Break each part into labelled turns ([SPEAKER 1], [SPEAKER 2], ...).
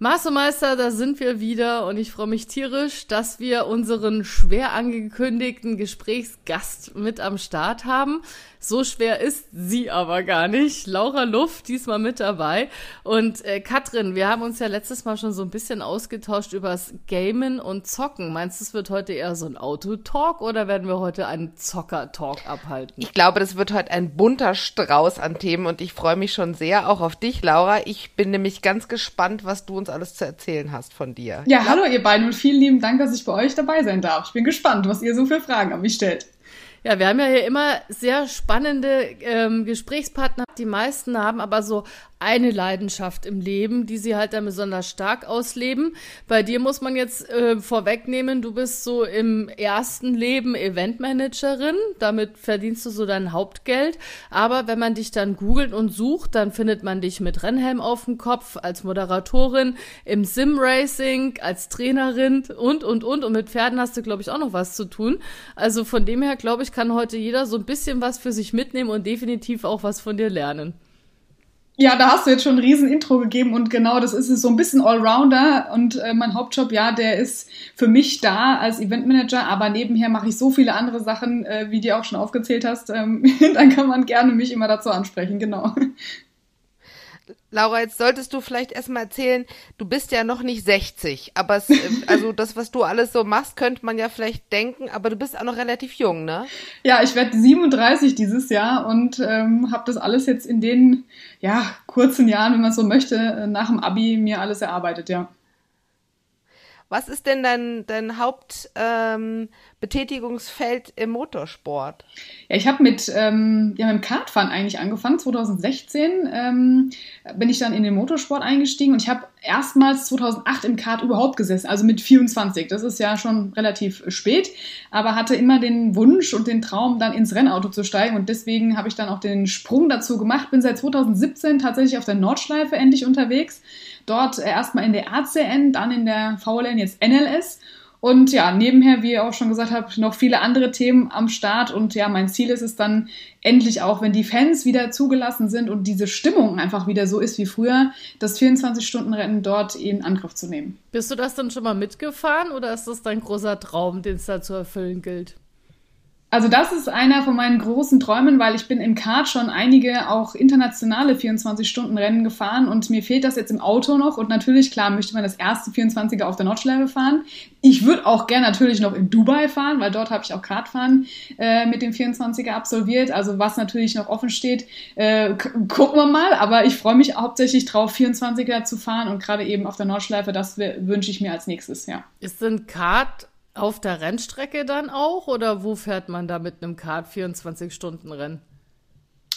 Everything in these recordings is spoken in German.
[SPEAKER 1] Mastermeister, da sind wir wieder und ich freue mich tierisch, dass wir unseren schwer angekündigten Gesprächsgast mit am Start haben. So schwer ist sie aber gar nicht. Laura Luft diesmal mit dabei. Und äh, Katrin, wir haben uns ja letztes Mal schon so ein bisschen ausgetauscht übers Gamen und Zocken. Meinst du, es wird heute eher so ein Autotalk oder werden wir heute einen Zocker-Talk abhalten?
[SPEAKER 2] Ich glaube, das wird heute ein bunter Strauß an Themen und ich freue mich schon sehr auch auf dich, Laura. Ich bin nämlich ganz gespannt, was du uns alles zu erzählen hast von dir.
[SPEAKER 3] Ja, hallo ihr beiden und vielen lieben Dank, dass ich bei euch dabei sein darf. Ich bin gespannt, was ihr so für Fragen an mich stellt.
[SPEAKER 1] Ja, wir haben ja hier immer sehr spannende ähm, Gesprächspartner. Die meisten haben aber so eine Leidenschaft im Leben, die sie halt dann besonders stark ausleben. Bei dir muss man jetzt äh, vorwegnehmen, du bist so im ersten Leben Eventmanagerin, damit verdienst du so dein Hauptgeld. Aber wenn man dich dann googelt und sucht, dann findet man dich mit Rennhelm auf dem Kopf, als Moderatorin, im Sim-Racing, als Trainerin und, und, und. Und mit Pferden hast du, glaube ich, auch noch was zu tun. Also von dem her, glaube ich, kann heute jeder so ein bisschen was für sich mitnehmen und definitiv auch was von dir lernen.
[SPEAKER 3] Ja, da hast du jetzt schon ein riesen Intro gegeben und genau das ist es so ein bisschen Allrounder und äh, mein Hauptjob, ja, der ist für mich da als Eventmanager, aber nebenher mache ich so viele andere Sachen, äh, wie du auch schon aufgezählt hast, ähm, dann kann man gerne mich immer dazu ansprechen, genau.
[SPEAKER 2] Laura, jetzt solltest du vielleicht erstmal erzählen, du bist ja noch nicht 60, aber es, äh, also das, was du alles so machst, könnte man ja vielleicht denken, aber du bist auch noch relativ jung, ne?
[SPEAKER 3] Ja, ich werde 37 dieses Jahr und ähm, habe das alles jetzt in den ja, kurzen Jahren, wenn man so möchte, äh, nach dem Abi mir alles erarbeitet, ja.
[SPEAKER 2] Was ist denn dein, dein Hauptbetätigungsfeld ähm, im Motorsport?
[SPEAKER 3] Ja, ich habe mit, ähm, ja, mit dem Kartfahren eigentlich angefangen. 2016 ähm, bin ich dann in den Motorsport eingestiegen und ich habe erstmals 2008 im Kart überhaupt gesessen, also mit 24. Das ist ja schon relativ spät, aber hatte immer den Wunsch und den Traum, dann ins Rennauto zu steigen und deswegen habe ich dann auch den Sprung dazu gemacht. Bin seit 2017 tatsächlich auf der Nordschleife endlich unterwegs dort erstmal in der ACN, dann in der VLN, jetzt NLS. Und ja, nebenher, wie ihr auch schon gesagt habt, noch viele andere Themen am Start. Und ja, mein Ziel ist es dann endlich auch, wenn die Fans wieder zugelassen sind und diese Stimmung einfach wieder so ist wie früher, das 24-Stunden-Rennen dort in Angriff zu nehmen.
[SPEAKER 1] Bist du das dann schon mal mitgefahren oder ist das dein großer Traum, den es da zu erfüllen gilt?
[SPEAKER 3] Also das ist einer von meinen großen Träumen, weil ich bin im Kart schon einige auch internationale 24-Stunden-Rennen gefahren und mir fehlt das jetzt im Auto noch und natürlich, klar, möchte man das erste 24er auf der Nordschleife fahren. Ich würde auch gerne natürlich noch in Dubai fahren, weil dort habe ich auch Kartfahren äh, mit dem 24er absolviert. Also was natürlich noch offen steht, äh, gucken wir mal. Aber ich freue mich hauptsächlich drauf, 24er zu fahren und gerade eben auf der Nordschleife, das wünsche ich mir als nächstes, ja.
[SPEAKER 1] Ist denn Kart auf der Rennstrecke dann auch oder wo fährt man da mit einem Kart 24 Stunden Rennen?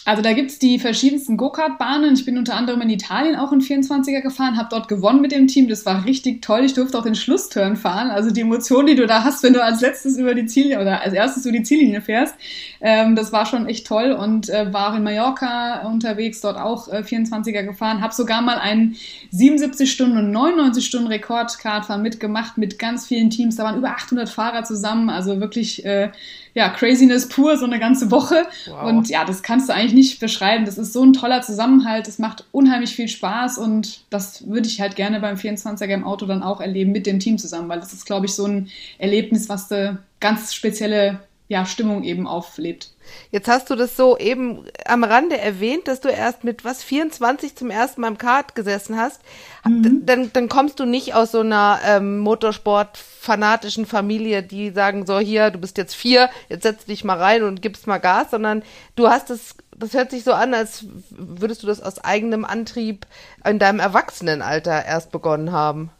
[SPEAKER 3] Also da gibt's die verschiedensten Go-Kart-Bahnen. Ich bin unter anderem in Italien auch in 24er gefahren, habe dort gewonnen mit dem Team. Das war richtig toll. Ich durfte auch den Schlussturn fahren. Also die Emotion, die du da hast, wenn du als letztes über die Ziellinie oder als erstes über die Ziellinie fährst, ähm, das war schon echt toll. Und äh, war in Mallorca unterwegs, dort auch äh, 24er gefahren. Habe sogar mal einen 77 Stunden und 99 Stunden Rekord-Kartfahren mitgemacht mit ganz vielen Teams. Da waren über 800 Fahrer zusammen. Also wirklich äh, ja, Craziness pur, so eine ganze Woche. Wow. Und ja, das kannst du eigentlich nicht beschreiben. Das ist so ein toller Zusammenhalt, es macht unheimlich viel Spaß und das würde ich halt gerne beim 24er im Auto dann auch erleben mit dem Team zusammen, weil das ist, glaube ich, so ein Erlebnis, was eine ganz spezielle ja, Stimmung eben auflebt.
[SPEAKER 2] Jetzt hast du das so eben am Rande erwähnt, dass du erst mit was 24 zum ersten Mal im Kart gesessen hast. Mhm. Dann, dann kommst du nicht aus so einer ähm, Motorsport-fanatischen Familie, die sagen so hier, du bist jetzt vier, jetzt setz dich mal rein und gibst mal Gas, sondern du hast es, das hört sich so an, als würdest du das aus eigenem Antrieb in deinem Erwachsenenalter erst begonnen haben.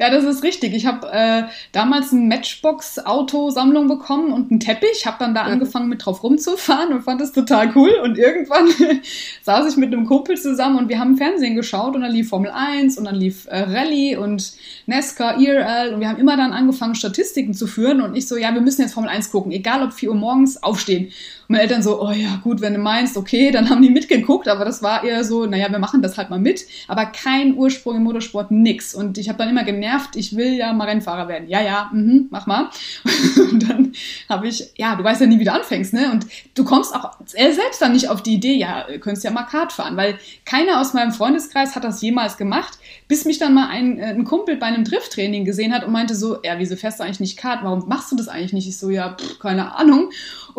[SPEAKER 3] Ja, das ist richtig. Ich habe äh, damals eine Matchbox-Autosammlung bekommen und einen Teppich, habe dann da mhm. angefangen mit drauf rumzufahren und fand das total cool. Und irgendwann saß ich mit einem Kumpel zusammen und wir haben Fernsehen geschaut und dann lief Formel 1 und dann lief äh, Rallye und NASCAR, IRL und wir haben immer dann angefangen, Statistiken zu führen und ich so, ja, wir müssen jetzt Formel 1 gucken, egal ob 4 Uhr morgens aufstehen meine Eltern so, oh ja, gut, wenn du meinst, okay, dann haben die mitgeguckt, aber das war eher so, naja, wir machen das halt mal mit, aber kein Ursprung im Motorsport, nix. Und ich habe dann immer gemerkt, genervt, ich will ja mal Rennfahrer werden. Ja, ja, mhm, mach mal. Und dann habe ich, ja, du weißt ja nie, wie du anfängst, ne? Und du kommst auch selbst dann nicht auf die Idee, ja, könntest ja mal Kart fahren, weil keiner aus meinem Freundeskreis hat das jemals gemacht, bis mich dann mal ein, äh, ein Kumpel bei einem Drifttraining gesehen hat und meinte so, ja, wieso fährst du eigentlich nicht Kart? Warum machst du das eigentlich nicht? Ich so, ja, pff, keine Ahnung.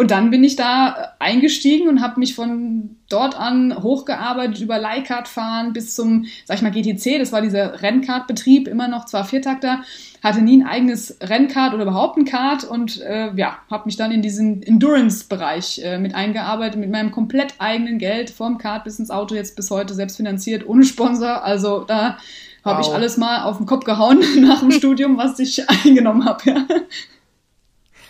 [SPEAKER 3] Und dann bin ich da äh, eingestiegen und habe mich von dort an hochgearbeitet über Leihkart fahren bis zum, sag ich mal, GTC. Das war dieser Rennkartbetrieb, immer noch zwar Viertakter, hatte nie ein eigenes Rennkart oder überhaupt ein Kart und äh, ja, habe mich dann in diesen Endurance-Bereich äh, mit eingearbeitet, mit meinem komplett eigenen Geld, vom Kart bis ins Auto, jetzt bis heute selbst finanziert, ohne Sponsor. Also da habe wow. ich alles mal auf den Kopf gehauen nach dem Studium, was ich eingenommen habe. Ja.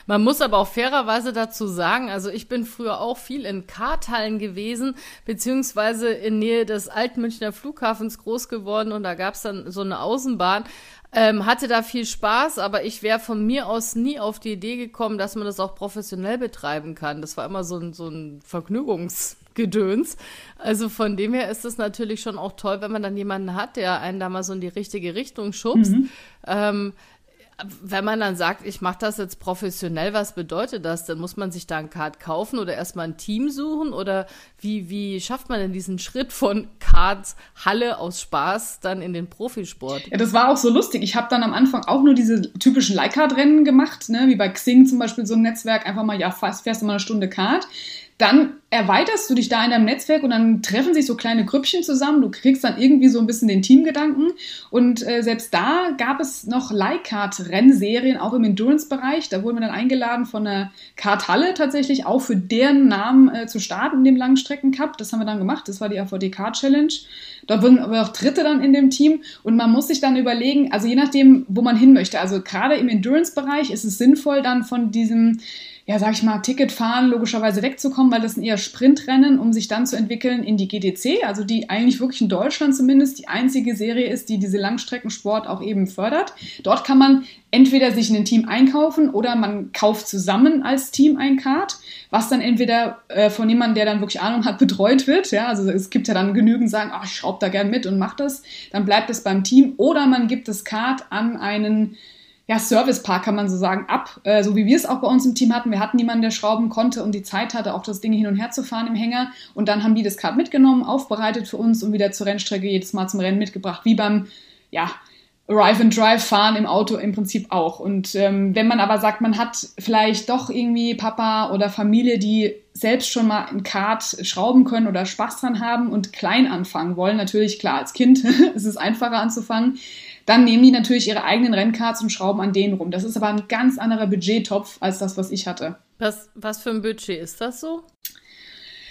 [SPEAKER 1] Man muss aber auch fairerweise dazu sagen, also ich bin früher auch viel in Karthallen gewesen, beziehungsweise in Nähe des Altmünchner Flughafens groß geworden und da gab es dann so eine Außenbahn. Ähm, hatte da viel Spaß, aber ich wäre von mir aus nie auf die Idee gekommen, dass man das auch professionell betreiben kann. Das war immer so ein, so ein Vergnügungsgedöns. Also von dem her ist es natürlich schon auch toll, wenn man dann jemanden hat, der einen da mal so in die richtige Richtung schubst. Mhm. Ähm, wenn man dann sagt, ich mache das jetzt professionell, was bedeutet das? Dann muss man sich da ein Kart kaufen oder erstmal ein Team suchen? Oder wie, wie schafft man denn diesen Schritt von Karts Halle aus Spaß dann in den Profisport?
[SPEAKER 3] Ja, das war auch so lustig. Ich habe dann am Anfang auch nur diese typischen Leihkart-Rennen gemacht, ne? wie bei Xing zum Beispiel so ein Netzwerk, einfach mal, ja, fährst du mal eine Stunde Kart dann erweiterst du dich da in deinem Netzwerk und dann treffen sich so kleine Grüppchen zusammen. Du kriegst dann irgendwie so ein bisschen den Teamgedanken. Und äh, selbst da gab es noch Leihkart-Rennserien, auch im Endurance-Bereich. Da wurden wir dann eingeladen von der Karthalle tatsächlich, auch für deren Namen äh, zu starten in dem Langstrecken-Cup. Das haben wir dann gemacht. Das war die AVD-Kart-Challenge. Dort wurden aber auch Dritte dann in dem Team. Und man muss sich dann überlegen, also je nachdem, wo man hin möchte. Also gerade im Endurance-Bereich ist es sinnvoll, dann von diesem ja, sag ich mal, Ticket fahren, logischerweise wegzukommen, weil das sind eher Sprintrennen, um sich dann zu entwickeln in die GDC, also die eigentlich wirklich in Deutschland zumindest die einzige Serie ist, die diese Langstreckensport auch eben fördert. Dort kann man entweder sich in ein Team einkaufen oder man kauft zusammen als Team ein Kart, was dann entweder äh, von jemandem, der dann wirklich Ahnung hat, betreut wird. Ja, also es gibt ja dann genügend, sagen, ach, ich schraube da gern mit und mach das. Dann bleibt es beim Team oder man gibt das Kart an einen ja, Servicepark kann man so sagen, ab, äh, so wie wir es auch bei uns im Team hatten. Wir hatten niemanden, der schrauben konnte und die Zeit hatte, auch das Ding hin und her zu fahren im Hänger. Und dann haben die das Kart mitgenommen, aufbereitet für uns und wieder zur Rennstrecke jedes Mal zum Rennen mitgebracht, wie beim, ja, Arrive and Drive fahren im Auto im Prinzip auch. Und ähm, wenn man aber sagt, man hat vielleicht doch irgendwie Papa oder Familie, die selbst schon mal ein Kart schrauben können oder Spaß dran haben und klein anfangen wollen, natürlich klar, als Kind ist es einfacher anzufangen, dann nehmen die natürlich ihre eigenen Rennkarts und schrauben an denen rum. Das ist aber ein ganz anderer Budgettopf als das, was ich hatte.
[SPEAKER 1] Was, was für ein Budget ist das so?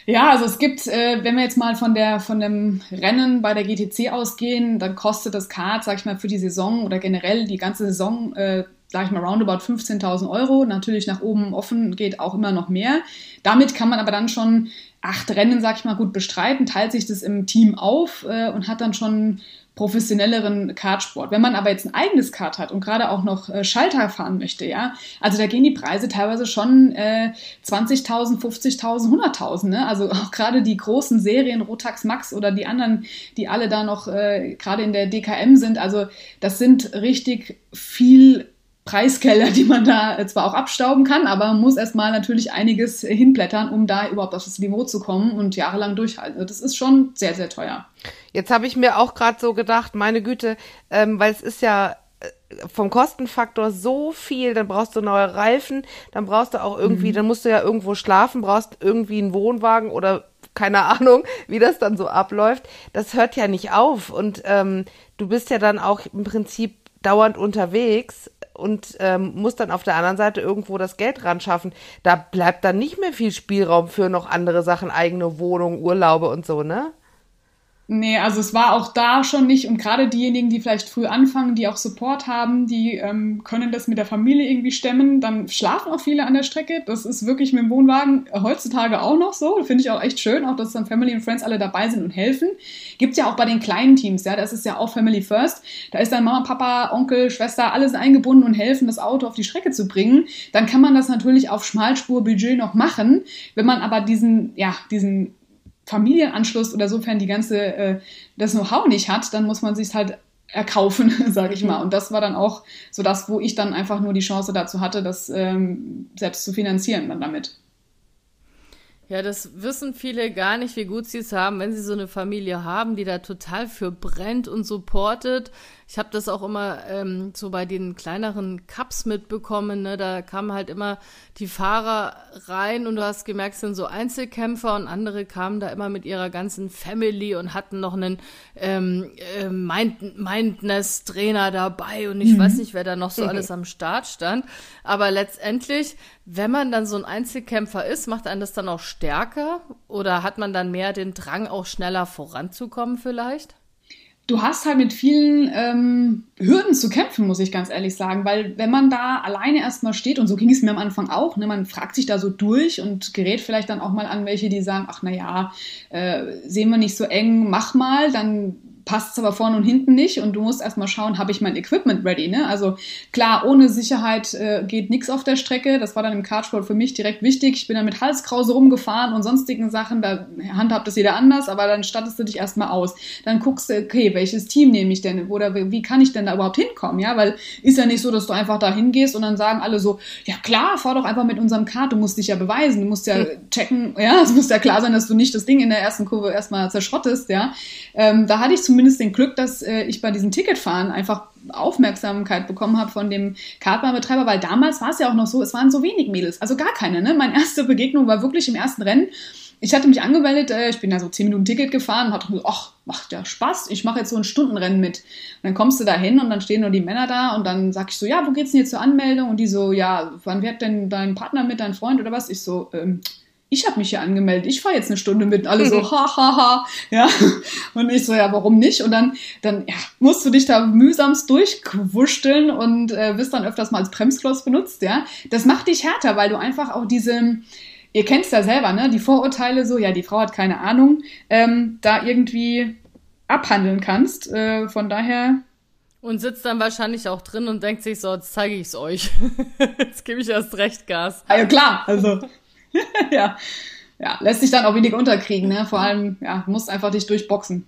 [SPEAKER 3] Ja, also es gibt, äh, wenn wir jetzt mal von der von dem Rennen bei der GTC ausgehen, dann kostet das Kart, sag ich mal, für die Saison oder generell die ganze Saison, äh, sag ich mal, roundabout 15.000 Euro. Natürlich nach oben offen geht auch immer noch mehr. Damit kann man aber dann schon acht Rennen, sag ich mal, gut bestreiten, teilt sich das im Team auf äh, und hat dann schon professionelleren Kartsport. Wenn man aber jetzt ein eigenes Kart hat und gerade auch noch äh, Schalter fahren möchte, ja, also da gehen die Preise teilweise schon äh, 20.000, 50.000, 100.000. Ne? Also auch gerade die großen Serien, Rotax Max oder die anderen, die alle da noch äh, gerade in der DKM sind, also das sind richtig viel Preiskeller, die man da äh, zwar auch abstauben kann, aber man muss erstmal natürlich einiges hinblättern, um da überhaupt auf das Niveau zu kommen und jahrelang durchhalten. Also das ist schon sehr, sehr teuer.
[SPEAKER 2] Jetzt habe ich mir auch gerade so gedacht, meine Güte, ähm, weil es ist ja äh, vom Kostenfaktor so viel, dann brauchst du neue Reifen, dann brauchst du auch irgendwie, mhm. dann musst du ja irgendwo schlafen, brauchst irgendwie einen Wohnwagen oder keine Ahnung, wie das dann so abläuft. Das hört ja nicht auf und ähm, du bist ja dann auch im Prinzip dauernd unterwegs und ähm, musst dann auf der anderen Seite irgendwo das Geld ran schaffen. Da bleibt dann nicht mehr viel Spielraum für noch andere Sachen, eigene Wohnung, Urlaube und so, ne?
[SPEAKER 3] Nee, also es war auch da schon nicht und gerade diejenigen, die vielleicht früh anfangen, die auch Support haben, die ähm, können das mit der Familie irgendwie stemmen. Dann schlafen auch viele an der Strecke. Das ist wirklich mit dem Wohnwagen heutzutage auch noch so. Finde ich auch echt schön, auch dass dann Family und Friends alle dabei sind und helfen. Gibt's ja auch bei den kleinen Teams, ja, das ist ja auch Family First. Da ist dann Mama, Papa, Onkel, Schwester, alles eingebunden und helfen, das Auto auf die Strecke zu bringen. Dann kann man das natürlich auf Schmalspurbudget noch machen. Wenn man aber diesen, ja, diesen Familienanschluss oder sofern die ganze äh, das Know-how nicht hat, dann muss man sich halt erkaufen, sage ich mal. Und das war dann auch so das, wo ich dann einfach nur die Chance dazu hatte, das ähm, selbst zu finanzieren dann damit.
[SPEAKER 1] Ja, das wissen viele gar nicht, wie gut sie es haben, wenn sie so eine Familie haben, die da total für brennt und supportet. Ich habe das auch immer ähm, so bei den kleineren Cups mitbekommen. Ne? Da kamen halt immer die Fahrer rein und du hast gemerkt, es sind so Einzelkämpfer und andere kamen da immer mit ihrer ganzen Family und hatten noch einen ähm, äh, Mind Mindness-Trainer dabei und ich mhm. weiß nicht, wer da noch so alles am Start stand. Aber letztendlich, wenn man dann so ein Einzelkämpfer ist, macht einen das dann auch stärker oder hat man dann mehr den Drang, auch schneller voranzukommen vielleicht?
[SPEAKER 3] Du hast halt mit vielen ähm, Hürden zu kämpfen, muss ich ganz ehrlich sagen, weil wenn man da alleine erstmal steht, und so ging es mir am Anfang auch, ne, man fragt sich da so durch und gerät vielleicht dann auch mal an welche, die sagen, ach naja, äh, sehen wir nicht so eng, mach mal, dann passt es aber vorne und hinten nicht und du musst erstmal schauen, habe ich mein Equipment ready. Ne? Also klar, ohne Sicherheit äh, geht nichts auf der Strecke. Das war dann im Kartsport für mich direkt wichtig. Ich bin dann mit Halskrause rumgefahren und sonstigen Sachen. Da handhabt das jeder anders, aber dann stattest du dich erstmal aus. Dann guckst du, okay, welches Team nehme ich denn? Oder wie kann ich denn da überhaupt hinkommen? Ja, weil ist ja nicht so, dass du einfach da hingehst und dann sagen alle so, ja klar, fahr doch einfach mit unserem Kart, du musst dich ja beweisen, du musst ja checken, ja, es muss ja klar sein, dass du nicht das Ding in der ersten Kurve erstmal zerschrottest, ja. Ähm, da hatte ich zumindest zumindest den Glück, dass äh, ich bei diesem Ticketfahren einfach Aufmerksamkeit bekommen habe von dem Kartbahnbetreiber, weil damals war es ja auch noch so, es waren so wenig Mädels, also gar keine. Ne? Meine erste Begegnung war wirklich im ersten Rennen. Ich hatte mich angemeldet, äh, ich bin ja so 10 Minuten Ticket gefahren und hatte gesagt, ach, macht ja Spaß, ich mache jetzt so ein Stundenrennen mit. Und dann kommst du da hin und dann stehen nur die Männer da und dann sag ich so, ja, wo geht's denn jetzt zur Anmeldung? Und die so, ja, wann wird denn dein Partner mit, dein Freund oder was? Ich so, ähm, ich habe mich hier angemeldet, ich fahre jetzt eine Stunde mit. Alle so, ha, ha, ha. Ja. Und ich so, ja, warum nicht? Und dann, dann ja, musst du dich da mühsamst durchwursteln und äh, bist dann öfters mal als Bremskloss benutzt, ja. Das macht dich härter, weil du einfach auch diese, ihr kennt es ja selber, ne? Die Vorurteile so, ja, die Frau hat keine Ahnung, ähm, da irgendwie abhandeln kannst. Äh, von daher
[SPEAKER 1] und sitzt dann wahrscheinlich auch drin und denkt sich so, jetzt zeige ich es euch. jetzt gebe ich erst recht Gas.
[SPEAKER 3] Ah, ja, klar, also ja. ja, lässt sich dann auch wenig unterkriegen, ne? Vor allem, ja, musst einfach dich durchboxen.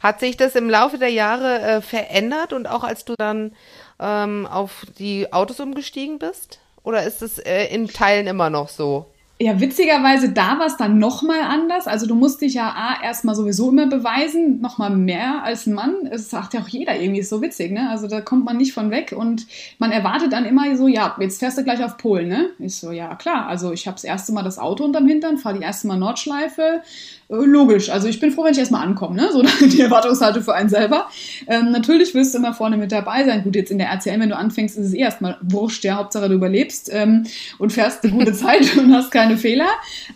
[SPEAKER 2] Hat sich das im Laufe der Jahre äh, verändert und auch als du dann ähm, auf die Autos umgestiegen bist? Oder ist es äh, in Teilen immer noch so?
[SPEAKER 3] Ja, witzigerweise, da war es dann nochmal anders. Also du musst dich ja A, erstmal sowieso immer beweisen, nochmal mehr als ein Mann. Es sagt ja auch jeder irgendwie, ist so witzig, ne? Also da kommt man nicht von weg und man erwartet dann immer so, ja, jetzt fährst du gleich auf Polen, ne? Ich so, ja, klar. Also ich habe das erste Mal das Auto unterm Hintern, fahre die erste Mal Nordschleife, logisch. Also ich bin froh, wenn ich erstmal ankomme, ne? So die Erwartungshaltung für einen selber. Ähm, natürlich willst du immer vorne mit dabei sein. Gut, jetzt in der RCL, wenn du anfängst, ist es eh erstmal wurscht, ja, Hauptsache du überlebst ähm, und fährst eine gute Zeit und hast keine Fehler.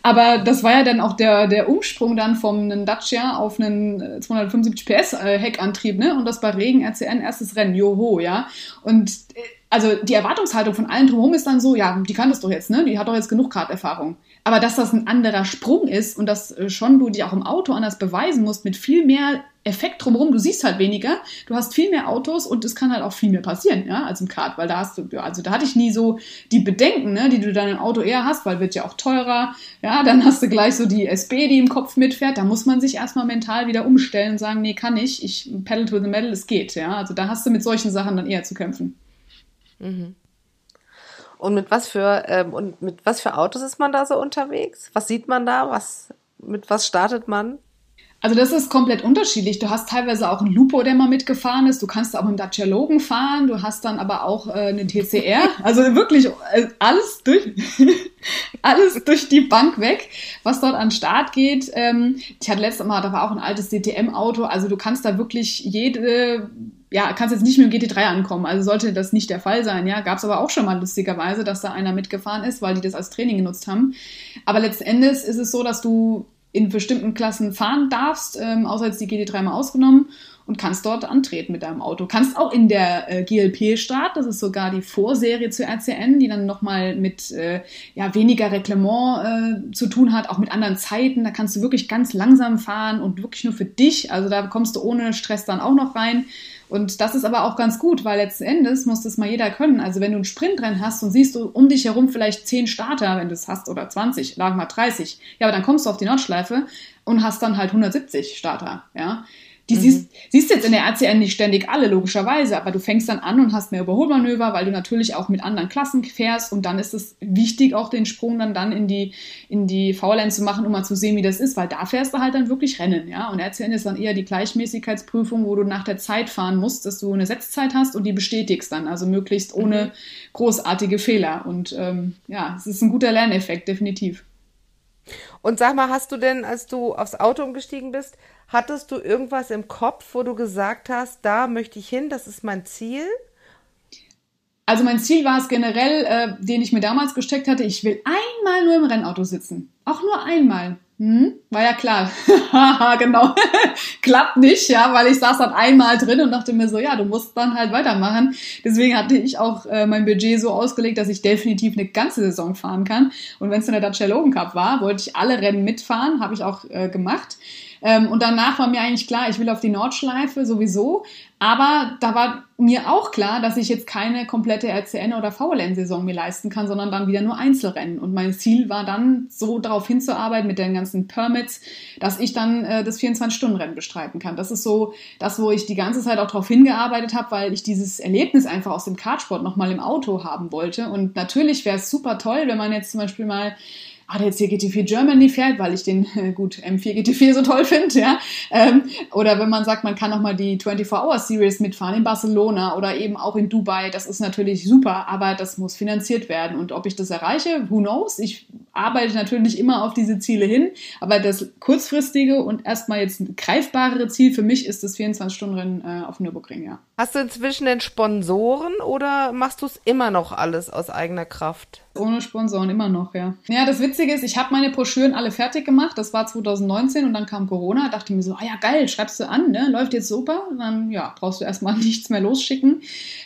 [SPEAKER 3] Aber das war ja dann auch der, der Umsprung dann vom Dacia auf einen 275 äh, PS äh, Heckantrieb, ne? Und das bei Regen RCN erstes Rennen, joho, ja. Und äh, also die Erwartungshaltung von allen drumherum ist dann so, ja, die kann das doch jetzt, ne? Die hat doch jetzt genug Karterfahrung. Aber dass das ein anderer Sprung ist und dass äh, schon du dich auch im Auto anders beweisen musst mit viel mehr Effekt drumherum, du siehst halt weniger, du hast viel mehr Autos und es kann halt auch viel mehr passieren, ja, als im Kart, weil da hast du, also da hatte ich nie so die Bedenken, ne, die du dann im Auto eher hast, weil wird ja auch teurer, ja, dann hast du gleich so die SB, die im Kopf mitfährt, da muss man sich erstmal mental wieder umstellen und sagen, nee, kann ich, ich pedal to the metal, es geht, ja, also da hast du mit solchen Sachen dann eher zu kämpfen.
[SPEAKER 2] Mhm. Und mit was für ähm, und mit was für Autos ist man da so unterwegs? Was sieht man da? Was mit was startet man?
[SPEAKER 3] Also das ist komplett unterschiedlich. Du hast teilweise auch einen Lupo, der mal mitgefahren ist. Du kannst auch einen Dacia Logan fahren. Du hast dann aber auch äh, einen TCR. Also wirklich äh, alles durch, alles durch die Bank weg, was dort an Start geht. Ähm, ich hatte letztes Mal, da war auch ein altes DTM-Auto. Also du kannst da wirklich jede ja, kannst jetzt nicht mit dem GT3 ankommen. Also sollte das nicht der Fall sein. Ja, gab es aber auch schon mal lustigerweise, dass da einer mitgefahren ist, weil die das als Training genutzt haben. Aber letzten Endes ist es so, dass du in bestimmten Klassen fahren darfst, ähm, außer jetzt die GT3 mal ausgenommen und kannst dort antreten mit deinem Auto. Kannst auch in der äh, GLP Start, das ist sogar die Vorserie zur RCN, die dann nochmal mit äh, ja, weniger Reglement äh, zu tun hat, auch mit anderen Zeiten. Da kannst du wirklich ganz langsam fahren und wirklich nur für dich. Also da kommst du ohne Stress dann auch noch rein. Und das ist aber auch ganz gut, weil letzten Endes muss das mal jeder können. Also wenn du einen Sprintrennen hast und siehst du um dich herum vielleicht zehn Starter, wenn du es hast, oder 20, lagen mal 30, ja, aber dann kommst du auf die Nordschleife und hast dann halt 170 Starter, ja Die mhm. siehst, siehst jetzt in der RCN nicht ständig alle, logischerweise, aber du fängst dann an und hast mehr Überholmanöver, weil du natürlich auch mit anderen Klassen fährst und dann ist es wichtig, auch den Sprung dann, dann in die, in die VLN zu machen, um mal zu sehen, wie das ist, weil da fährst du halt dann wirklich Rennen, ja. Und RCN ist dann eher die Gleichmäßigkeitsprüfung, wo du nach der Zeit fahren musst, dass du eine Setzzeit hast und die bestätigst dann, also möglichst ohne mhm. großartige Fehler. Und ähm, ja, es ist ein guter Lerneffekt, definitiv.
[SPEAKER 2] Und sag mal, hast du denn, als du aufs Auto umgestiegen bist, hattest du irgendwas im Kopf, wo du gesagt hast, da möchte ich hin, das ist mein Ziel?
[SPEAKER 3] Also mein Ziel war es generell, äh, den ich mir damals gesteckt hatte, ich will einmal nur im Rennauto sitzen. Auch nur einmal. Hm? War ja klar. genau. Klappt nicht, ja, weil ich saß dann einmal drin und dachte mir so, ja, du musst dann halt weitermachen. Deswegen hatte ich auch äh, mein Budget so ausgelegt, dass ich definitiv eine ganze Saison fahren kann. Und wenn es in der Dacia Logan Cup war, wollte ich alle Rennen mitfahren, habe ich auch äh, gemacht. Ähm, und danach war mir eigentlich klar, ich will auf die Nordschleife sowieso. Aber da war mir auch klar, dass ich jetzt keine komplette RCN- oder VLN-Saison mir leisten kann, sondern dann wieder nur Einzelrennen. Und mein Ziel war dann, so darauf hinzuarbeiten mit den ganzen Permits, dass ich dann äh, das 24-Stunden-Rennen bestreiten kann. Das ist so das, wo ich die ganze Zeit auch darauf hingearbeitet habe, weil ich dieses Erlebnis einfach aus dem Kartsport nochmal im Auto haben wollte. Und natürlich wäre es super toll, wenn man jetzt zum Beispiel mal ah, der jetzt hier GT4 Germany fährt, weil ich den äh, gut M4 GT4 so toll finde, ja. Ähm, oder wenn man sagt, man kann auch mal die 24-Hour-Series mitfahren in Barcelona oder eben auch in Dubai, das ist natürlich super, aber das muss finanziert werden. Und ob ich das erreiche, who knows? Ich arbeite natürlich immer auf diese Ziele hin, aber das kurzfristige und erstmal jetzt greifbarere Ziel für mich ist das 24-Stunden-Rennen äh, auf Nürburgring, ja.
[SPEAKER 2] Hast du inzwischen den Sponsoren oder machst du es immer noch alles aus eigener Kraft?
[SPEAKER 3] Ohne Sponsoren immer noch, ja. Ja, das Witzige ist, ich habe meine Broschüren alle fertig gemacht. Das war 2019 und dann kam Corona. Dachte mir so, ah ja, geil, schreibst du an, ne? Läuft jetzt super. Und dann, ja, brauchst du erstmal nichts mehr losschicken.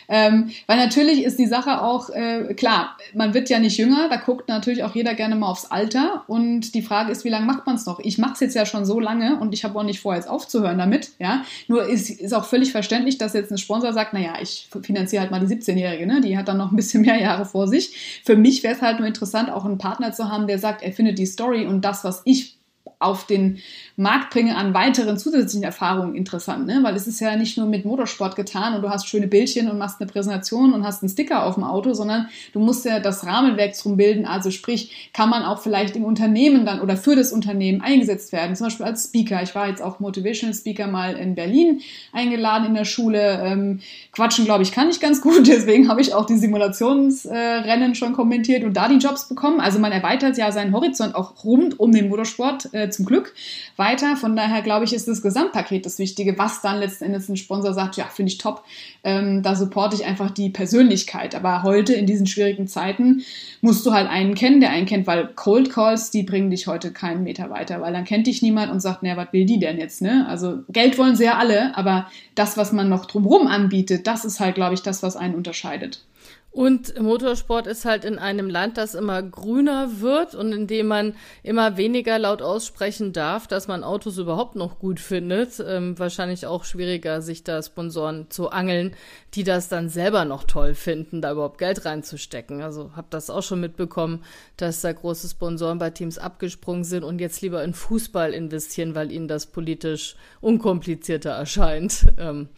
[SPEAKER 3] Ähm, weil natürlich ist die Sache auch, äh, klar, man wird ja nicht jünger. Da guckt natürlich auch jeder gerne mal aufs Alter. Und die Frage ist, wie lange macht man es noch? Ich mache es jetzt ja schon so lange und ich habe auch nicht vor, jetzt aufzuhören damit, ja. Nur ist, ist auch völlig verständlich, dass jetzt ein Sponsor sagt, naja, ich finanziere halt mal die 17-Jährige, ne? Die hat dann noch ein bisschen mehr Jahre vor sich. Für mich wäre es halt nur interessant, auch einen Partner zu haben, der sagt, er findet die Story und das, was ich auf den Markt bringe an weiteren zusätzlichen Erfahrungen interessant, ne? weil es ist ja nicht nur mit Motorsport getan und du hast schöne Bildchen und machst eine Präsentation und hast einen Sticker auf dem Auto, sondern du musst ja das Rahmenwerk drum bilden. Also sprich, kann man auch vielleicht im Unternehmen dann oder für das Unternehmen eingesetzt werden, zum Beispiel als Speaker. Ich war jetzt auch Motivational Speaker mal in Berlin eingeladen in der Schule. Ähm, quatschen, glaube ich, kann ich ganz gut, deswegen habe ich auch die Simulationsrennen äh, schon kommentiert und da die Jobs bekommen. Also man erweitert ja seinen Horizont auch rund um den Motorsport äh, zum Glück weiter. Von daher glaube ich, ist das Gesamtpaket das Wichtige, was dann letzten Endes ein Sponsor sagt, ja, finde ich top, ähm, da supporte ich einfach die Persönlichkeit. Aber heute in diesen schwierigen Zeiten musst du halt einen kennen, der einen kennt, weil Cold Calls, die bringen dich heute keinen Meter weiter, weil dann kennt dich niemand und sagt, naja, was will die denn jetzt, ne? Also Geld wollen sie ja alle, aber das, was man noch drumherum anbietet, das ist halt, glaube ich, das, was einen unterscheidet.
[SPEAKER 1] Und Motorsport ist halt in einem Land, das immer grüner wird und in dem man immer weniger laut aussprechen darf, dass man Autos überhaupt noch gut findet. Ähm, wahrscheinlich auch schwieriger, sich da Sponsoren zu angeln, die das dann selber noch toll finden, da überhaupt Geld reinzustecken. Also habe das auch schon mitbekommen, dass da große Sponsoren bei Teams abgesprungen sind und jetzt lieber in Fußball investieren, weil ihnen das politisch unkomplizierter erscheint. Ähm,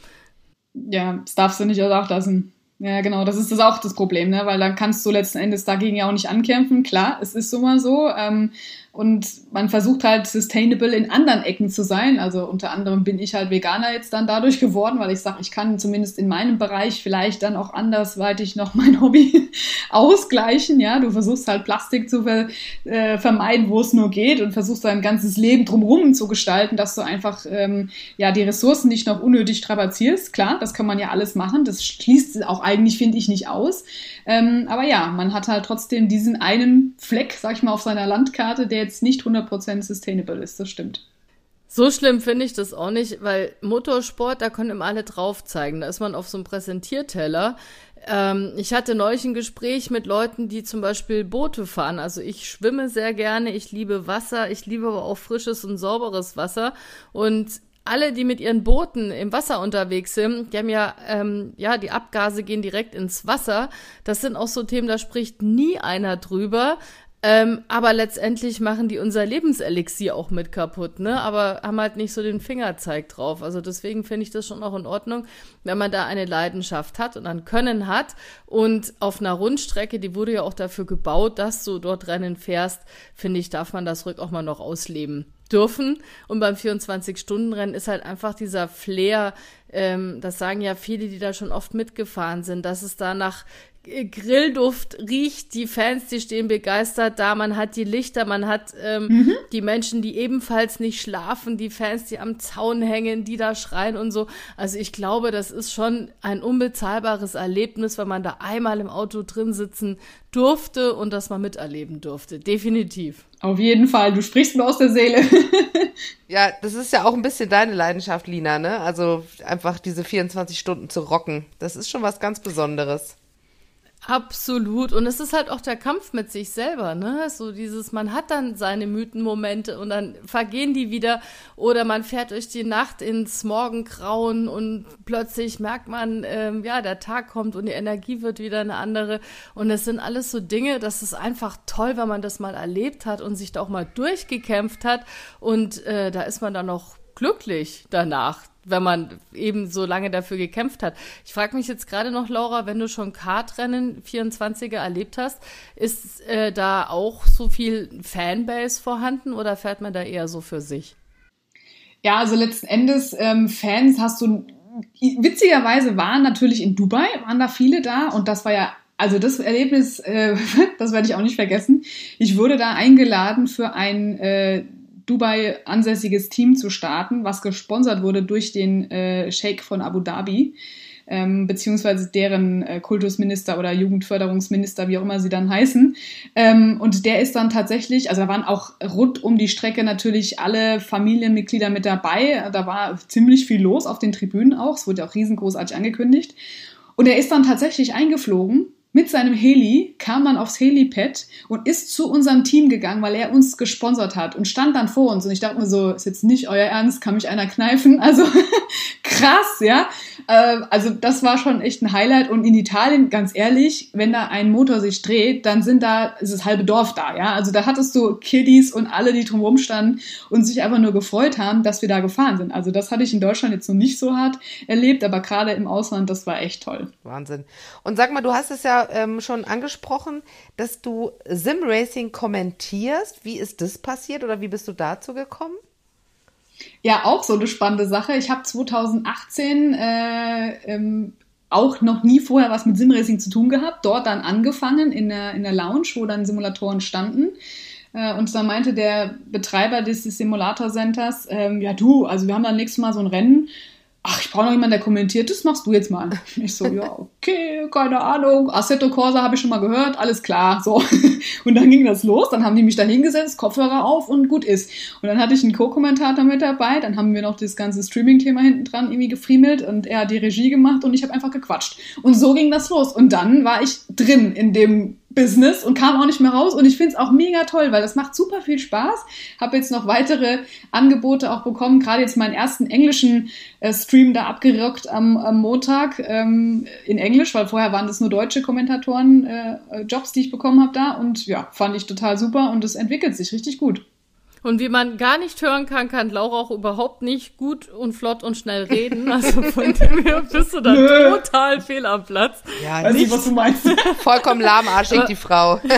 [SPEAKER 3] ja, das darfst du nicht lassen. Ja, genau, das ist das auch das Problem, ne? weil dann kannst du letzten Endes dagegen ja auch nicht ankämpfen. Klar, es ist so mal so. Ähm, und man versucht halt sustainable in anderen Ecken zu sein. Also unter anderem bin ich halt Veganer jetzt dann dadurch geworden, weil ich sage, ich kann zumindest in meinem Bereich vielleicht dann auch andersweitig noch mein Hobby ausgleichen. Ja, du versuchst halt Plastik zu ver äh, vermeiden, wo es nur geht und versuchst dein ganzes Leben drumherum zu gestalten, dass du einfach ähm, ja die Ressourcen nicht noch unnötig strapazierst. Klar, das kann man ja alles machen. Das schließt auch eigentlich, finde ich, nicht aus. Ähm, aber ja, man hat halt trotzdem diesen einen Fleck, sag ich mal, auf seiner Landkarte, der jetzt nicht 100% sustainable ist. Das stimmt.
[SPEAKER 1] So schlimm finde ich das auch nicht, weil Motorsport, da können immer alle drauf zeigen. Da ist man auf so einem Präsentierteller. Ähm, ich hatte neulich ein Gespräch mit Leuten, die zum Beispiel Boote fahren. Also ich schwimme sehr gerne, ich liebe Wasser, ich liebe aber auch frisches und sauberes Wasser. Und alle, die mit ihren Booten im Wasser unterwegs sind, die haben ja, ähm, ja, die Abgase gehen direkt ins Wasser. Das sind auch so Themen, da spricht nie einer drüber. Ähm, aber letztendlich machen die unser Lebenselixier auch mit kaputt, ne? Aber haben halt nicht so den Fingerzeig drauf. Also deswegen finde ich das schon auch in Ordnung, wenn man da eine Leidenschaft hat und ein Können hat. Und auf einer Rundstrecke, die wurde ja auch dafür gebaut, dass du dort Rennen fährst, finde ich, darf man das ruhig auch mal noch ausleben dürfen. Und beim 24-Stunden-Rennen ist halt einfach dieser Flair, ähm, das sagen ja viele, die da schon oft mitgefahren sind, dass es da nach Grillduft riecht, die Fans, die stehen begeistert da, man hat die Lichter, man hat ähm, mhm. die Menschen, die ebenfalls nicht schlafen, die Fans, die am Zaun hängen, die da schreien und so. Also ich glaube, das ist schon ein unbezahlbares Erlebnis, wenn man da einmal im Auto drin sitzen durfte und das mal miterleben durfte. Definitiv.
[SPEAKER 3] Auf jeden Fall, du sprichst mir aus der Seele.
[SPEAKER 2] ja, das ist ja auch ein bisschen deine Leidenschaft, Lina, ne? Also einfach diese 24 Stunden zu rocken. Das ist schon was ganz Besonderes.
[SPEAKER 1] Absolut. Und es ist halt auch der Kampf mit sich selber, ne? So dieses, man hat dann seine Mythenmomente und dann vergehen die wieder oder man fährt durch die Nacht ins Morgengrauen und plötzlich merkt man, ähm, ja, der Tag kommt und die Energie wird wieder eine andere. Und es sind alles so Dinge, das ist einfach toll, wenn man das mal erlebt hat und sich da auch mal durchgekämpft hat. Und äh, da ist man dann noch glücklich danach wenn man eben so lange dafür gekämpft hat. Ich frage mich jetzt gerade noch, Laura, wenn du schon Kartrennen 24er erlebt hast, ist äh, da auch so viel Fanbase vorhanden oder fährt man da eher so für sich?
[SPEAKER 3] Ja, also letzten Endes ähm, Fans hast du witzigerweise waren natürlich in Dubai waren da viele da und das war ja also das Erlebnis, äh, das werde ich auch nicht vergessen. Ich wurde da eingeladen für ein äh, Dubai ansässiges Team zu starten, was gesponsert wurde durch den äh, Sheikh von Abu Dhabi, ähm, beziehungsweise deren äh, Kultusminister oder Jugendförderungsminister, wie auch immer sie dann heißen. Ähm, und der ist dann tatsächlich, also da waren auch rund um die Strecke natürlich alle Familienmitglieder mit dabei. Da war ziemlich viel los auf den Tribünen auch. Es wurde auch riesengroßartig angekündigt. Und er ist dann tatsächlich eingeflogen mit seinem Heli, kam dann aufs Helipad und ist zu unserem Team gegangen, weil er uns gesponsert hat und stand dann vor uns. Und ich dachte mir so, ist jetzt nicht euer Ernst, kann mich einer kneifen? Also krass, ja. Äh, also das war schon echt ein Highlight. Und in Italien, ganz ehrlich, wenn da ein Motor sich dreht, dann sind da, ist das halbe Dorf da, ja. Also da hattest du Kiddies und alle, die drumherum standen und sich einfach nur gefreut haben, dass wir da gefahren sind. Also das hatte ich in Deutschland jetzt noch nicht so hart erlebt, aber gerade im Ausland, das war echt toll.
[SPEAKER 2] Wahnsinn. Und sag mal, du hast es ja ähm, schon angesprochen, dass du Sim-Racing kommentierst. Wie ist das passiert oder wie bist du dazu gekommen?
[SPEAKER 3] Ja, auch so eine spannende Sache. Ich habe 2018 äh, ähm, auch noch nie vorher was mit Simracing zu tun gehabt. Dort dann angefangen in der, in der Lounge, wo dann Simulatoren standen. Äh, und dann meinte der Betreiber dieses Simulator-Centers, ähm, ja du, also wir haben dann nächstes Mal so ein Rennen ach, ich brauche noch jemanden, der kommentiert, das machst du jetzt mal. Ich so, ja, okay, keine Ahnung. Assetto Corsa habe ich schon mal gehört, alles klar. So. Und dann ging das los, dann haben die mich da hingesetzt, Kopfhörer auf und gut ist. Und dann hatte ich einen Co-Kommentator mit dabei, dann haben wir noch das ganze Streaming-Thema hinten dran irgendwie gefriemelt und er hat die Regie gemacht und ich habe einfach gequatscht. Und so ging das los. Und dann war ich drin in dem Business und kam auch nicht mehr raus. Und ich finde es auch mega toll, weil das macht super viel Spaß. Habe jetzt noch weitere Angebote auch bekommen. Gerade jetzt meinen ersten englischen äh, Stream da abgerockt am, am Montag ähm, in Englisch, weil vorher waren das nur deutsche Kommentatoren, äh, Jobs, die ich bekommen habe da. Und ja, fand ich total super und es entwickelt sich richtig gut.
[SPEAKER 1] Und wie man gar nicht hören kann, kann Laura auch überhaupt nicht gut und flott und schnell reden. Also von dem her bist du dann Nö. total fehl am Platz.
[SPEAKER 2] Ja, Weiß nicht, was du meinst. Vollkommen lahmarschig, die Frau.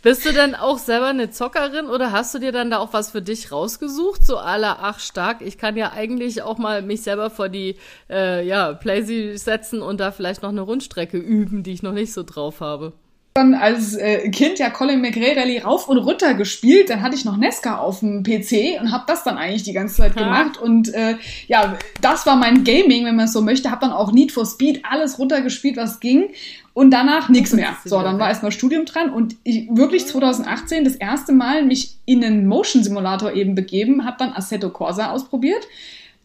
[SPEAKER 1] Bist du denn auch selber eine Zockerin oder hast du dir dann da auch was für dich rausgesucht? So aller ach stark, ich kann ja eigentlich auch mal mich selber vor die äh, ja, Playsee setzen und da vielleicht noch eine Rundstrecke üben, die ich noch nicht so drauf habe
[SPEAKER 3] dann als äh, Kind ja Colin McRae Rally rauf und runter gespielt. Dann hatte ich noch Nesca auf dem PC und habe das dann eigentlich die ganze Zeit gemacht. Und äh, ja, das war mein Gaming, wenn man es so möchte. Habe dann auch Need for Speed alles runtergespielt, was ging. Und danach nichts mehr. So, dann war erstmal Studium dran und ich wirklich 2018 das erste Mal mich in einen Motion Simulator eben begeben, habe dann Assetto Corsa ausprobiert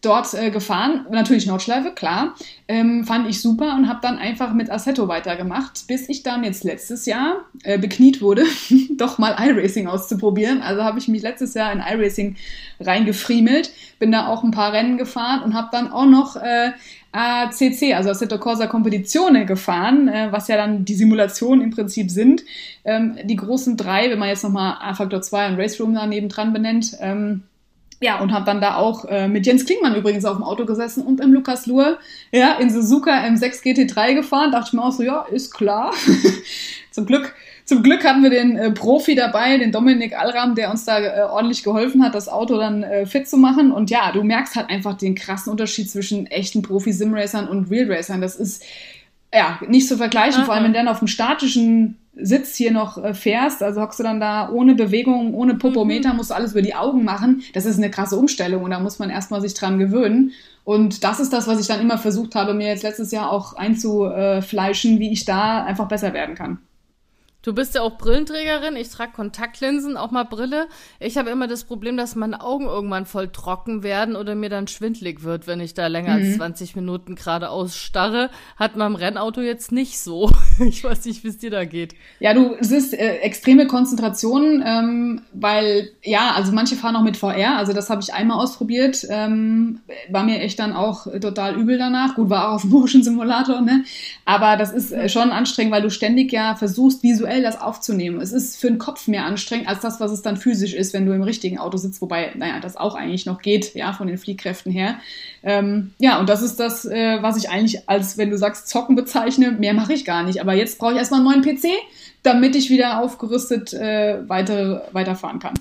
[SPEAKER 3] dort äh, gefahren, natürlich Nordschleife, klar, ähm, fand ich super und habe dann einfach mit Assetto weitergemacht, bis ich dann jetzt letztes Jahr äh, bekniet wurde, doch mal iRacing auszuprobieren. Also habe ich mich letztes Jahr in iRacing reingefriemelt, bin da auch ein paar Rennen gefahren und habe dann auch noch äh, ACC, also Assetto Corsa Competizione gefahren, äh, was ja dann die Simulationen im Prinzip sind. Ähm, die großen drei, wenn man jetzt nochmal A-Faktor 2 und Race Room da nebendran benennt, ähm, ja, und habe dann da auch äh, mit Jens Klingmann übrigens auf dem Auto gesessen und im Lukas Luhr, ja, in Suzuka M6 GT3 gefahren. Dachte ich mir auch so, ja, ist klar. zum Glück, zum Glück hatten wir den äh, Profi dabei, den Dominik Allram, der uns da äh, ordentlich geholfen hat, das Auto dann äh, fit zu machen. Und ja, du merkst halt einfach den krassen Unterschied zwischen echten Profi-Sim-Racern und Real-Racern. Das ist ja nicht zu vergleichen, Aha. vor allem wenn dann auf dem statischen Sitz hier noch äh, fährst, also hockst du dann da ohne Bewegung, ohne Popometer, mhm. musst du alles über die Augen machen. Das ist eine krasse Umstellung und da muss man erstmal sich dran gewöhnen. Und das ist das, was ich dann immer versucht habe, mir jetzt letztes Jahr auch einzufleischen, wie ich da einfach besser werden kann.
[SPEAKER 1] Du bist ja auch Brillenträgerin. Ich trage Kontaktlinsen, auch mal Brille. Ich habe immer das Problem, dass meine Augen irgendwann voll trocken werden oder mir dann schwindlig wird, wenn ich da länger mhm. als 20 Minuten geradeaus starre. Hat man im Rennauto jetzt nicht so. Ich weiß nicht, wie es dir da geht.
[SPEAKER 3] Ja, du, es ist äh, extreme Konzentration, ähm, weil, ja, also manche fahren auch mit VR. Also das habe ich einmal ausprobiert. Ähm, war mir echt dann auch total übel danach. Gut, war auch auf Motion Simulator, ne? Aber das ist äh, schon anstrengend, weil du ständig ja versuchst, visuell visuell das aufzunehmen. Es ist für den Kopf mehr anstrengend als das, was es dann physisch ist, wenn du im richtigen Auto sitzt, wobei, naja, das auch eigentlich noch geht, ja, von den Fliehkräften her. Ähm, ja, und das ist das, äh, was ich eigentlich als, wenn du sagst, zocken bezeichne. Mehr mache ich gar nicht. Aber jetzt brauche ich erstmal einen neuen PC, damit ich wieder aufgerüstet äh, weiter, weiterfahren kann.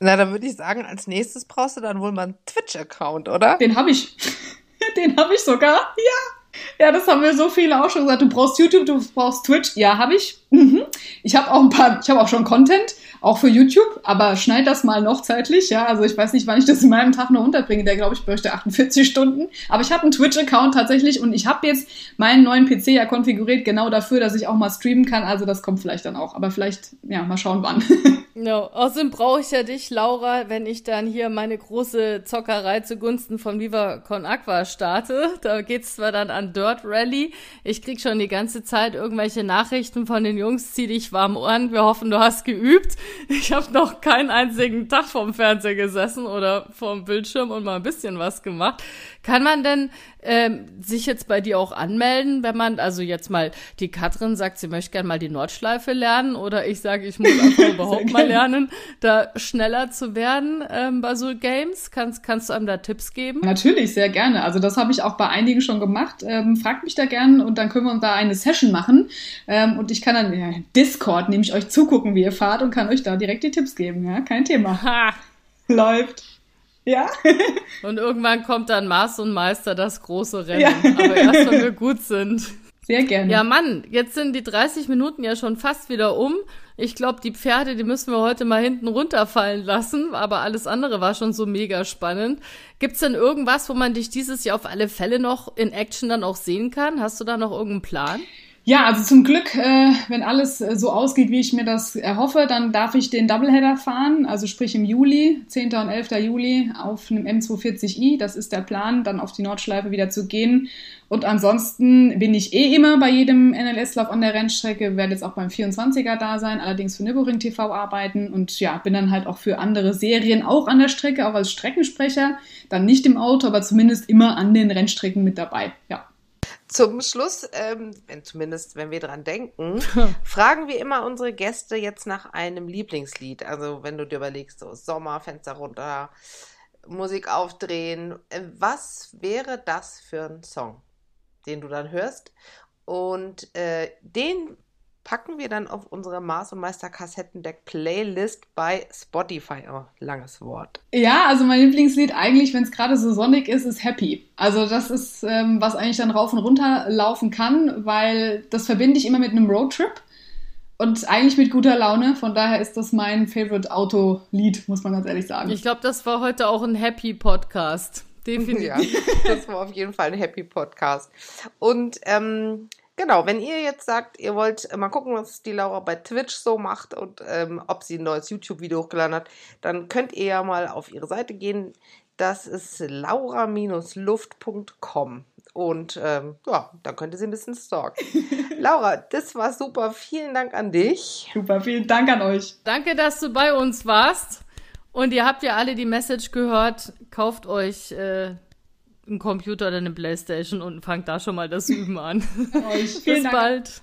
[SPEAKER 2] Na, dann würde ich sagen, als nächstes brauchst du dann wohl mal einen Twitch-Account, oder?
[SPEAKER 3] Den habe ich. Den habe ich sogar. Ja. Ja, das haben wir so viele auch schon gesagt. Du brauchst YouTube, du brauchst Twitch. Ja, habe ich. Mhm. Ich habe auch ein paar, ich habe auch schon Content, auch für YouTube, aber schneid das mal noch zeitlich. Ja, also ich weiß nicht, wann ich das in meinem Tag noch unterbringe. Der glaube ich bräuchte 48 Stunden. Aber ich habe einen Twitch-Account tatsächlich und ich habe jetzt meinen neuen PC ja konfiguriert genau dafür, dass ich auch mal streamen kann. Also das kommt vielleicht dann auch. Aber vielleicht, ja, mal schauen wann.
[SPEAKER 1] No. Außerdem brauche ich ja dich, Laura, wenn ich dann hier meine große Zockerei zugunsten von Viva Con Aqua starte. Da geht's zwar dann an Dirt Rally. Ich krieg schon die ganze Zeit irgendwelche Nachrichten von den Jungs, zieh dich warm an. Wir hoffen, du hast geübt. Ich habe noch keinen einzigen Tag vorm Fernseher gesessen oder vorm Bildschirm und mal ein bisschen was gemacht. Kann man denn ähm, sich jetzt bei dir auch anmelden, wenn man, also jetzt mal, die Katrin sagt, sie möchte gerne mal die Nordschleife lernen oder ich sage, ich muss einfach überhaupt mal lernen, da schneller zu werden ähm, bei so Games. Kannst, kannst du einem da Tipps geben?
[SPEAKER 3] Natürlich, sehr gerne. Also das habe ich auch bei einigen schon gemacht. Ähm, fragt mich da gerne und dann können wir uns da eine Session machen. Ähm, und ich kann dann ja, Discord nämlich euch zugucken, wie ihr fahrt und kann euch da direkt die Tipps geben. Ja, kein Thema. Ha. Läuft. Ja.
[SPEAKER 1] und irgendwann kommt dann Mars und Meister das große Rennen. Ja. Aber erst, wenn wir gut sind.
[SPEAKER 3] Sehr gerne.
[SPEAKER 1] Ja, Mann, jetzt sind die 30 Minuten ja schon fast wieder um. Ich glaube, die Pferde, die müssen wir heute mal hinten runterfallen lassen, aber alles andere war schon so mega spannend. Gibt's denn irgendwas, wo man dich dieses Jahr auf alle Fälle noch in Action dann auch sehen kann? Hast du da noch irgendeinen Plan?
[SPEAKER 3] Ja, also zum Glück, äh, wenn alles äh, so ausgeht, wie ich mir das erhoffe, dann darf ich den Doubleheader fahren, also sprich im Juli, 10. und 11. Juli auf einem M240i. Das ist der Plan, dann auf die Nordschleife wieder zu gehen. Und ansonsten bin ich eh immer bei jedem NLS-Lauf an der Rennstrecke, werde jetzt auch beim 24er da sein, allerdings für Nürburgring TV arbeiten und ja, bin dann halt auch für andere Serien auch an der Strecke, auch als Streckensprecher, dann nicht im Auto, aber zumindest immer an den Rennstrecken mit dabei, ja.
[SPEAKER 2] Zum Schluss, ähm, wenn, zumindest wenn wir dran denken, fragen wir immer unsere Gäste jetzt nach einem Lieblingslied. Also wenn du dir überlegst, so Sommer, Fenster runter, Musik aufdrehen, äh, was wäre das für ein Song, den du dann hörst? Und äh, den packen wir dann auf unsere Mars und Meister Kassettendeck Playlist bei Spotify. Oh, langes Wort.
[SPEAKER 3] Ja, also mein Lieblingslied eigentlich, wenn es gerade so sonnig ist, ist Happy. Also das ist, ähm, was eigentlich dann rauf und runter laufen kann, weil das verbinde ich immer mit einem Roadtrip und eigentlich mit guter Laune. Von daher ist das mein Favorite Auto-Lied, muss man ganz ehrlich sagen.
[SPEAKER 1] Ich glaube, das war heute auch ein Happy Podcast. Definitiv. Ja,
[SPEAKER 2] das war auf jeden Fall ein Happy Podcast. Und ähm, Genau, wenn ihr jetzt sagt, ihr wollt mal gucken, was die Laura bei Twitch so macht und ähm, ob sie ein neues YouTube-Video hochgeladen hat, dann könnt ihr ja mal auf ihre Seite gehen. Das ist laura-luft.com. Und ähm, ja, da könnt ihr sie ein bisschen stalken. Laura, das war super. Vielen Dank an dich.
[SPEAKER 3] Super, vielen Dank an euch.
[SPEAKER 1] Danke, dass du bei uns warst. Und ihr habt ja alle die Message gehört. Kauft euch äh, einen Computer oder eine Playstation und fangt da schon mal das Üben an. Bis
[SPEAKER 3] Dank.
[SPEAKER 1] bald.